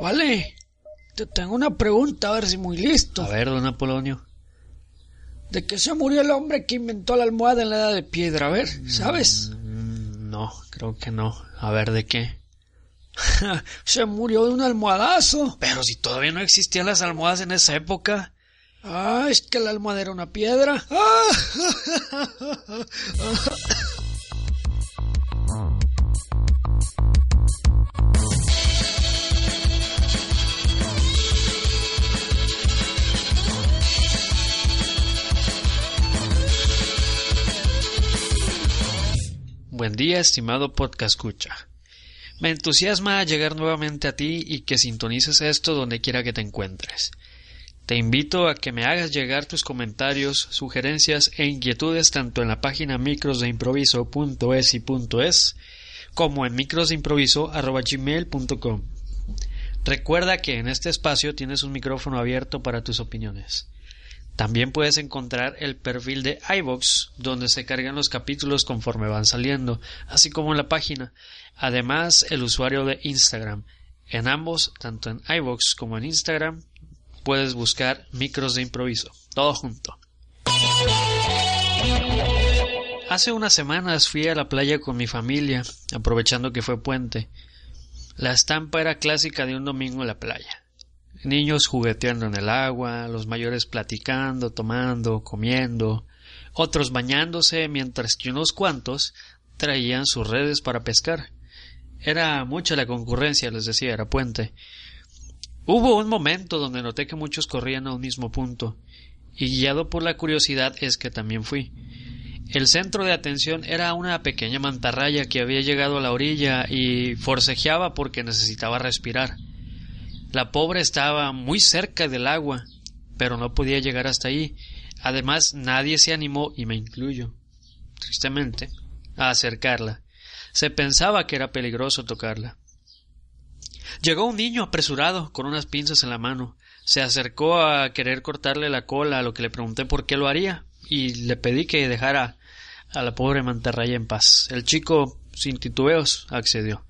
Vale, te tengo una pregunta, a ver si muy listo. A ver, don Apolonio. ¿De qué se murió el hombre que inventó la almohada en la edad de piedra? A ver, ¿sabes? Mm, no, creo que no. A ver, ¿de qué? se murió de un almohadazo. Pero si todavía no existían las almohadas en esa época. Ah, es que la almohada era una piedra. Buen día, estimado podcast escucha. Me entusiasma llegar nuevamente a ti y que sintonices esto donde quiera que te encuentres. Te invito a que me hagas llegar tus comentarios, sugerencias e inquietudes tanto en la página microsdeimproviso.es y .es como en microsdeimproviso.gmail.com. Recuerda que en este espacio tienes un micrófono abierto para tus opiniones. También puedes encontrar el perfil de iVox, donde se cargan los capítulos conforme van saliendo, así como en la página. Además, el usuario de Instagram. En ambos, tanto en iVox como en Instagram, puedes buscar micros de improviso. Todo junto. Hace unas semanas fui a la playa con mi familia, aprovechando que fue puente. La estampa era clásica de un domingo en la playa niños jugueteando en el agua, los mayores platicando, tomando, comiendo, otros bañándose, mientras que unos cuantos traían sus redes para pescar. Era mucha la concurrencia, les decía, era puente. Hubo un momento donde noté que muchos corrían a un mismo punto, y guiado por la curiosidad es que también fui. El centro de atención era una pequeña mantarraya que había llegado a la orilla y forcejeaba porque necesitaba respirar. La pobre estaba muy cerca del agua, pero no podía llegar hasta ahí. Además, nadie se animó, y me incluyo, tristemente, a acercarla. Se pensaba que era peligroso tocarla. Llegó un niño apresurado, con unas pinzas en la mano. Se acercó a querer cortarle la cola, a lo que le pregunté por qué lo haría, y le pedí que dejara a la pobre mantarraya en paz. El chico, sin titubeos, accedió.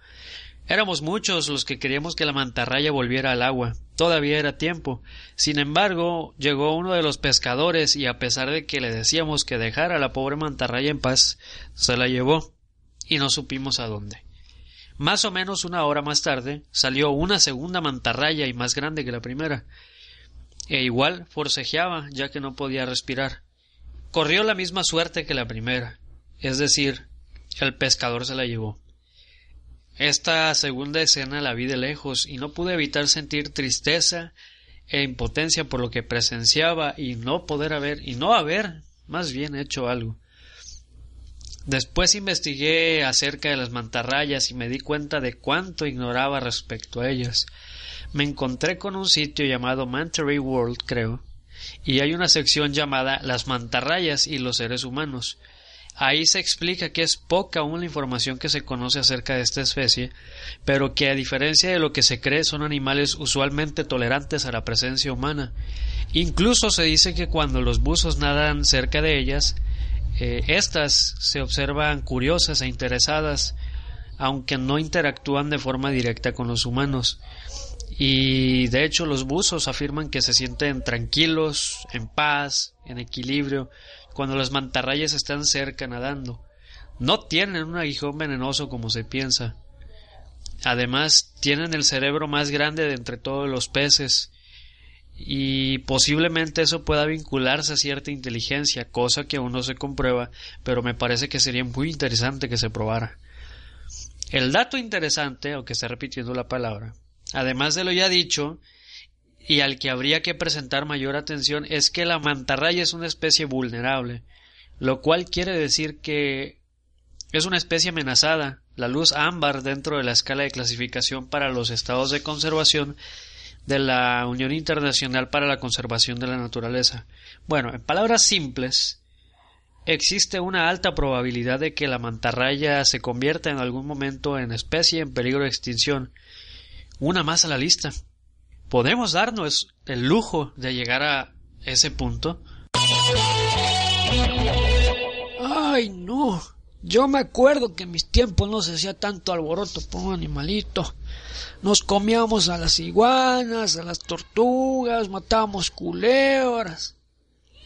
Éramos muchos los que queríamos que la mantarraya volviera al agua. Todavía era tiempo. Sin embargo, llegó uno de los pescadores y a pesar de que le decíamos que dejara a la pobre mantarraya en paz, se la llevó y no supimos a dónde. Más o menos una hora más tarde salió una segunda mantarraya y más grande que la primera. E igual forcejeaba ya que no podía respirar. Corrió la misma suerte que la primera, es decir, el pescador se la llevó. Esta segunda escena la vi de lejos y no pude evitar sentir tristeza e impotencia por lo que presenciaba y no poder haber y no haber más bien hecho algo. Después investigué acerca de las mantarrayas y me di cuenta de cuánto ignoraba respecto a ellas. Me encontré con un sitio llamado Mantarray World, creo, y hay una sección llamada Las mantarrayas y los seres humanos, Ahí se explica que es poca aún la información que se conoce acerca de esta especie, pero que a diferencia de lo que se cree son animales usualmente tolerantes a la presencia humana. Incluso se dice que cuando los buzos nadan cerca de ellas, eh, éstas se observan curiosas e interesadas, aunque no interactúan de forma directa con los humanos. Y de hecho los buzos afirman que se sienten tranquilos, en paz, en equilibrio, cuando las mantarrayas están cerca nadando. No tienen un aguijón venenoso como se piensa. Además, tienen el cerebro más grande de entre todos los peces y posiblemente eso pueda vincularse a cierta inteligencia, cosa que aún no se comprueba, pero me parece que sería muy interesante que se probara. El dato interesante, aunque esté repitiendo la palabra, además de lo ya dicho, y al que habría que presentar mayor atención es que la mantarraya es una especie vulnerable, lo cual quiere decir que es una especie amenazada. La luz ámbar dentro de la escala de clasificación para los estados de conservación de la Unión Internacional para la Conservación de la Naturaleza. Bueno, en palabras simples, existe una alta probabilidad de que la mantarraya se convierta en algún momento en especie en peligro de extinción. Una más a la lista. ¿Podemos darnos el lujo de llegar a ese punto? Ay, no. Yo me acuerdo que en mis tiempos no se hacía tanto alboroto por un animalito. Nos comíamos a las iguanas, a las tortugas, matábamos culebras.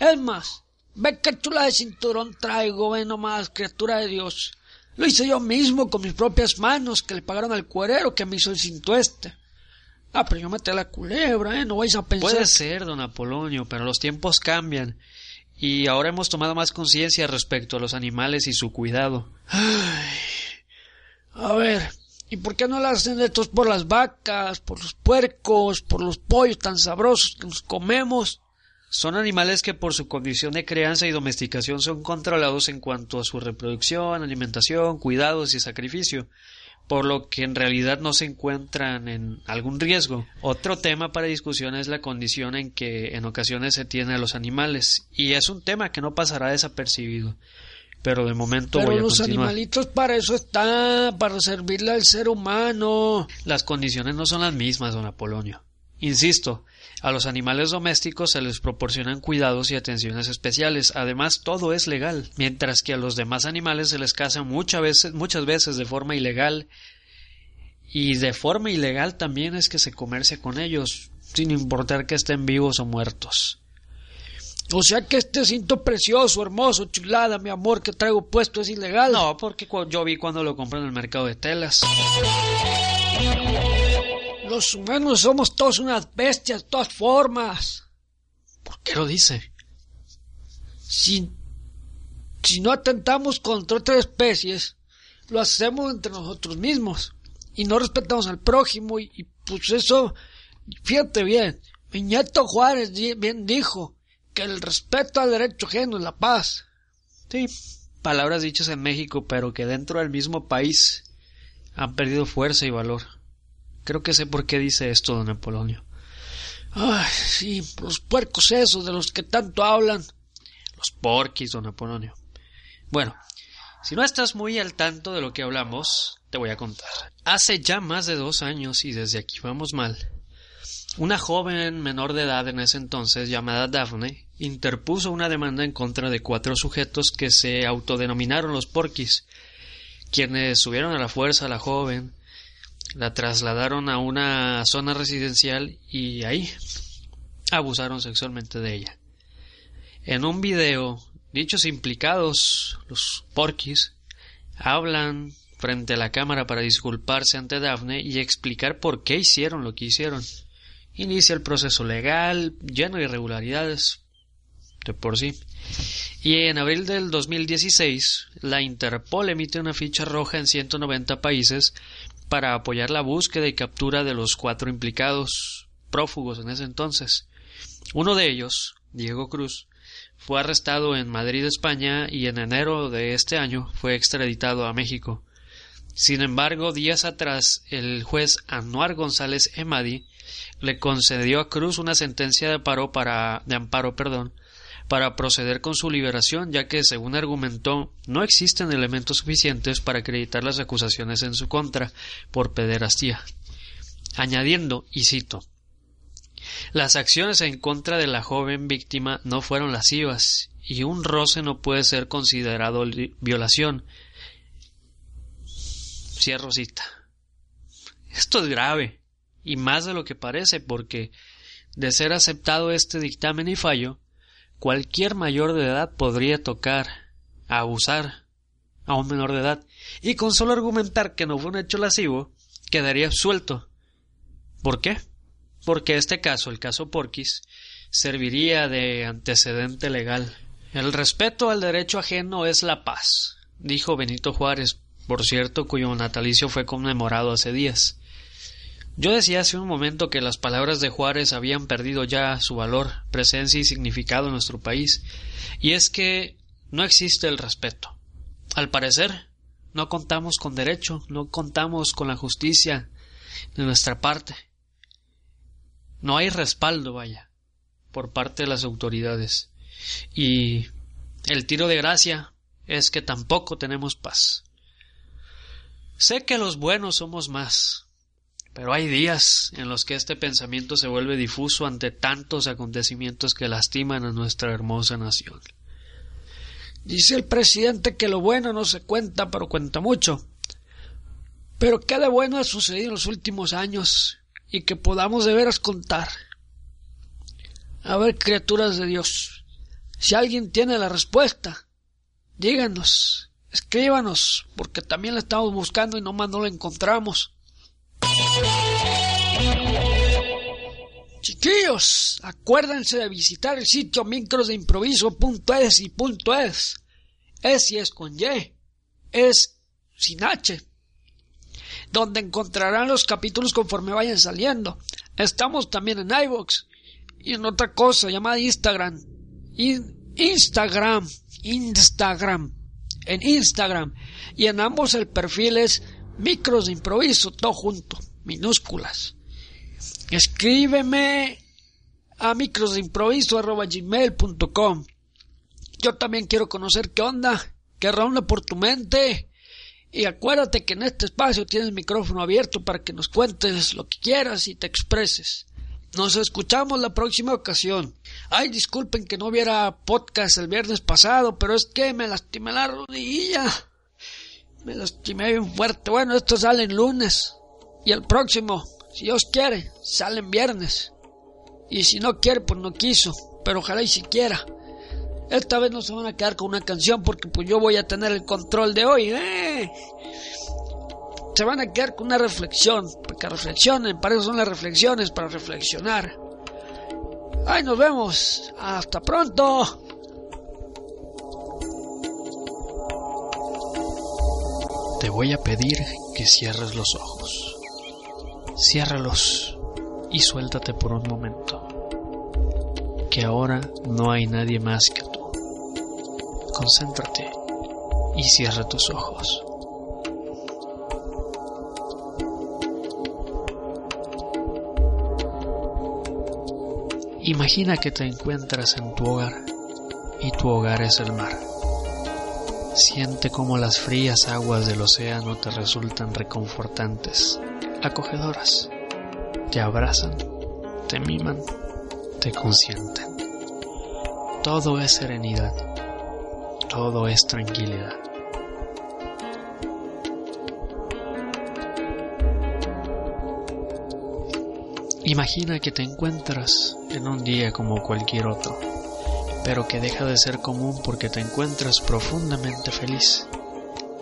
Es más, ve qué chula de cinturón traigo, ve nomás, criatura de Dios. Lo hice yo mismo con mis propias manos, que le pagaron al cuerero que me hizo el cinto este. Ah, pero yo maté a la culebra, ¿eh? No vais a pensar. Puede ser, don Apolonio, pero los tiempos cambian y ahora hemos tomado más conciencia respecto a los animales y su cuidado. Ay, a ver, ¿y por qué no lo hacen estos por las vacas, por los puercos, por los pollos tan sabrosos que nos comemos? Son animales que por su condición de crianza y domesticación son controlados en cuanto a su reproducción, alimentación, cuidados y sacrificio por lo que en realidad no se encuentran en algún riesgo. Otro tema para discusión es la condición en que en ocasiones se tiene a los animales, y es un tema que no pasará desapercibido. Pero de momento Pero voy a los continuar. animalitos para eso están, para servirle al ser humano. Las condiciones no son las mismas, don Apolonio. Insisto, a los animales domésticos se les proporcionan cuidados y atenciones especiales. Además, todo es legal, mientras que a los demás animales se les caza muchas veces, muchas veces de forma ilegal. Y de forma ilegal también es que se comercia con ellos, sin importar que estén vivos o muertos. O sea que este cinto precioso, hermoso, chulada, mi amor, que traigo puesto es ilegal. No, porque yo vi cuando lo compré en el mercado de telas. Los humanos somos todos unas bestias, de todas formas. ¿Por qué lo dice? Si, si no atentamos contra otras especies, lo hacemos entre nosotros mismos. Y no respetamos al prójimo. Y, pues eso, fíjate bien, nieto Juárez bien dijo que el respeto al derecho ajeno es la paz. Sí, palabras dichas en México, pero que dentro del mismo país han perdido fuerza y valor. Creo que sé por qué dice esto don Apolonio. Ay, sí, los puercos esos de los que tanto hablan. Los porquis, don Apolonio. Bueno, si no estás muy al tanto de lo que hablamos, te voy a contar. Hace ya más de dos años, y desde aquí vamos mal, una joven menor de edad en ese entonces, llamada Daphne, interpuso una demanda en contra de cuatro sujetos que se autodenominaron los porquis, quienes subieron a la fuerza a la joven, la trasladaron a una zona residencial y ahí abusaron sexualmente de ella. En un video, dichos implicados, los porquis, hablan frente a la cámara para disculparse ante Daphne y explicar por qué hicieron lo que hicieron. Inicia el proceso legal, lleno de irregularidades, de por sí. Y en abril del 2016, la Interpol emite una ficha roja en 190 países para apoyar la búsqueda y captura de los cuatro implicados prófugos en ese entonces. Uno de ellos, Diego Cruz, fue arrestado en Madrid, España, y en enero de este año fue extraditado a México. Sin embargo, días atrás, el juez Anuar González Emadi le concedió a Cruz una sentencia de, paro para, de amparo perdón, para proceder con su liberación, ya que, según argumentó, no existen elementos suficientes para acreditar las acusaciones en su contra por pederastía. Añadiendo, y cito, las acciones en contra de la joven víctima no fueron lascivas y un roce no puede ser considerado violación. Cierro cita. Esto es grave y más de lo que parece porque de ser aceptado este dictamen y fallo, cualquier mayor de edad podría tocar, abusar a un menor de edad y con solo argumentar que no fue un hecho lascivo, quedaría absuelto. ¿Por qué? Porque este caso, el caso Porquis, serviría de antecedente legal. El respeto al derecho ajeno es la paz, dijo Benito Juárez, por cierto, cuyo natalicio fue conmemorado hace días. Yo decía hace un momento que las palabras de Juárez habían perdido ya su valor, presencia y significado en nuestro país, y es que no existe el respeto. Al parecer, no contamos con derecho, no contamos con la justicia de nuestra parte. No hay respaldo, vaya, por parte de las autoridades. Y el tiro de gracia es que tampoco tenemos paz. Sé que los buenos somos más, pero hay días en los que este pensamiento se vuelve difuso ante tantos acontecimientos que lastiman a nuestra hermosa nación. Dice el presidente que lo bueno no se cuenta, pero cuenta mucho. Pero qué de bueno ha sucedido en los últimos años y que podamos de veras contar. A ver, criaturas de Dios, si alguien tiene la respuesta, díganos, escríbanos, porque también la estamos buscando y nomás no la encontramos. Chiquillos, acuérdense de visitar el sitio microsdeimproviso.es y .es. Es y es con Y. Es sin H. Donde encontrarán los capítulos conforme vayan saliendo. Estamos también en iVoox y en otra cosa llamada Instagram. Instagram. Instagram. En Instagram. Y en ambos el perfil es micros de improviso, todo junto, minúsculas. Escríbeme a microsdeimproviso.gmail.com Yo también quiero conocer qué onda, qué ronda por tu mente. Y acuérdate que en este espacio tienes micrófono abierto para que nos cuentes lo que quieras y te expreses. Nos escuchamos la próxima ocasión. Ay, disculpen que no hubiera podcast el viernes pasado, pero es que me lastimé la rodilla. Me lastimé bien fuerte. Bueno, esto sale el lunes. Y el próximo si Dios quiere, salen viernes. Y si no quiere, pues no quiso. Pero ojalá y siquiera. Esta vez no se van a quedar con una canción porque pues yo voy a tener el control de hoy. ¿eh? Se van a quedar con una reflexión. Porque reflexionen, para eso son las reflexiones, para reflexionar. Ay, nos vemos. Hasta pronto. Te voy a pedir que cierres los ojos. Ciérralos y suéltate por un momento. Que ahora no hay nadie más que tú. Concéntrate y cierra tus ojos. Imagina que te encuentras en tu hogar y tu hogar es el mar. Siente como las frías aguas del océano te resultan reconfortantes acogedoras. Te abrazan, te miman, te consienten. Todo es serenidad, todo es tranquilidad. Imagina que te encuentras en un día como cualquier otro, pero que deja de ser común porque te encuentras profundamente feliz,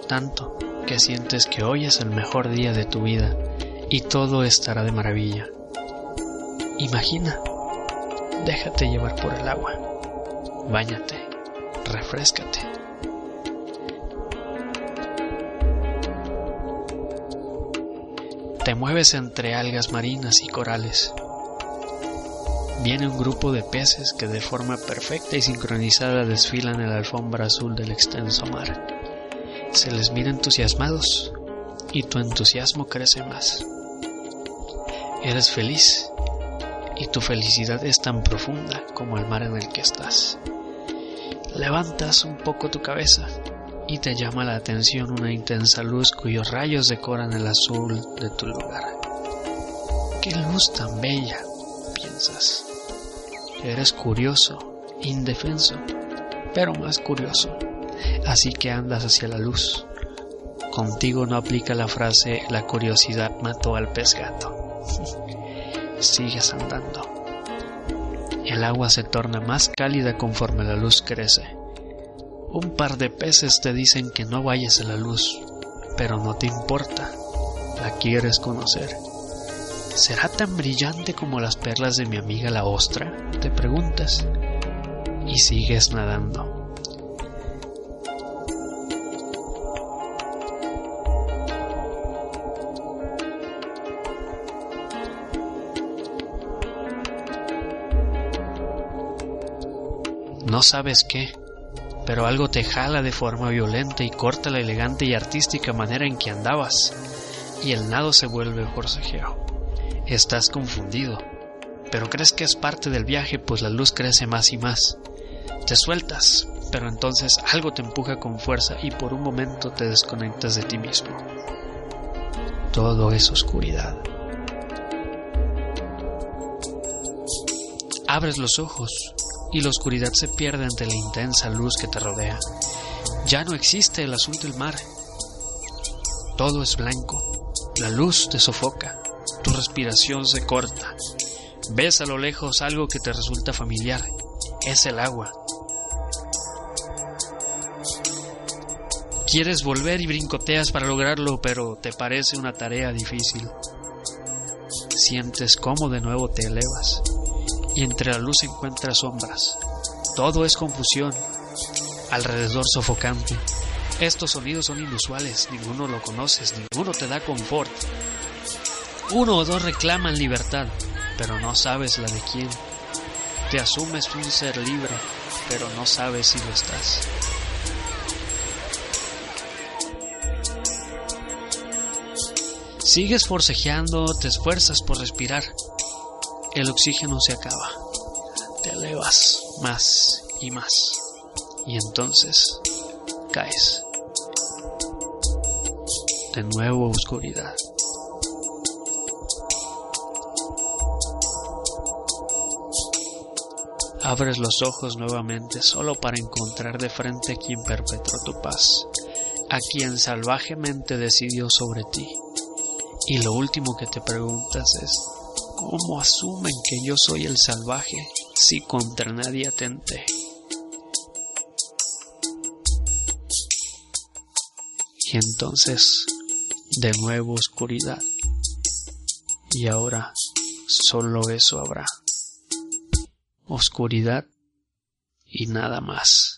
tanto que sientes que hoy es el mejor día de tu vida y todo estará de maravilla. Imagina, déjate llevar por el agua, báñate, refrescate. Te mueves entre algas marinas y corales. Viene un grupo de peces que de forma perfecta y sincronizada desfilan en la alfombra azul del extenso mar. Se les mira entusiasmados y tu entusiasmo crece más. Eres feliz y tu felicidad es tan profunda como el mar en el que estás. Levantas un poco tu cabeza y te llama la atención una intensa luz cuyos rayos decoran el azul de tu lugar. ¡Qué luz tan bella! piensas. Eres curioso, indefenso, pero más curioso. Así que andas hacia la luz. Contigo no aplica la frase la curiosidad mató al pez. Sigues andando. El agua se torna más cálida conforme la luz crece. Un par de peces te dicen que no vayas a la luz, pero no te importa. La quieres conocer. ¿Será tan brillante como las perlas de mi amiga la ostra? Te preguntas. Y sigues nadando. No sabes qué, pero algo te jala de forma violenta y corta la elegante y artística manera en que andabas, y el nado se vuelve forcejeo. Estás confundido, pero crees que es parte del viaje pues la luz crece más y más. Te sueltas, pero entonces algo te empuja con fuerza y por un momento te desconectas de ti mismo. Todo es oscuridad. Abres los ojos y la oscuridad se pierde ante la intensa luz que te rodea. Ya no existe el azul del mar. Todo es blanco. La luz te sofoca. Tu respiración se corta. Ves a lo lejos algo que te resulta familiar. Es el agua. Quieres volver y brincoteas para lograrlo, pero te parece una tarea difícil. Sientes cómo de nuevo te elevas y entre la luz encuentras sombras. Todo es confusión, alrededor sofocante. Estos sonidos son inusuales, ninguno lo conoces, ninguno te da confort. Uno o dos reclaman libertad, pero no sabes la de quién. Te asumes un ser libre, pero no sabes si lo estás. Sigues forcejeando, te esfuerzas por respirar. El oxígeno se acaba. Te elevas más y más. Y entonces caes. De nuevo oscuridad. Abres los ojos nuevamente solo para encontrar de frente a quien perpetró tu paz, a quien salvajemente decidió sobre ti. Y lo último que te preguntas es, ¿cómo asumen que yo soy el salvaje si contra nadie atenté? Y entonces, de nuevo oscuridad. Y ahora, solo eso habrá. Oscuridad y nada más.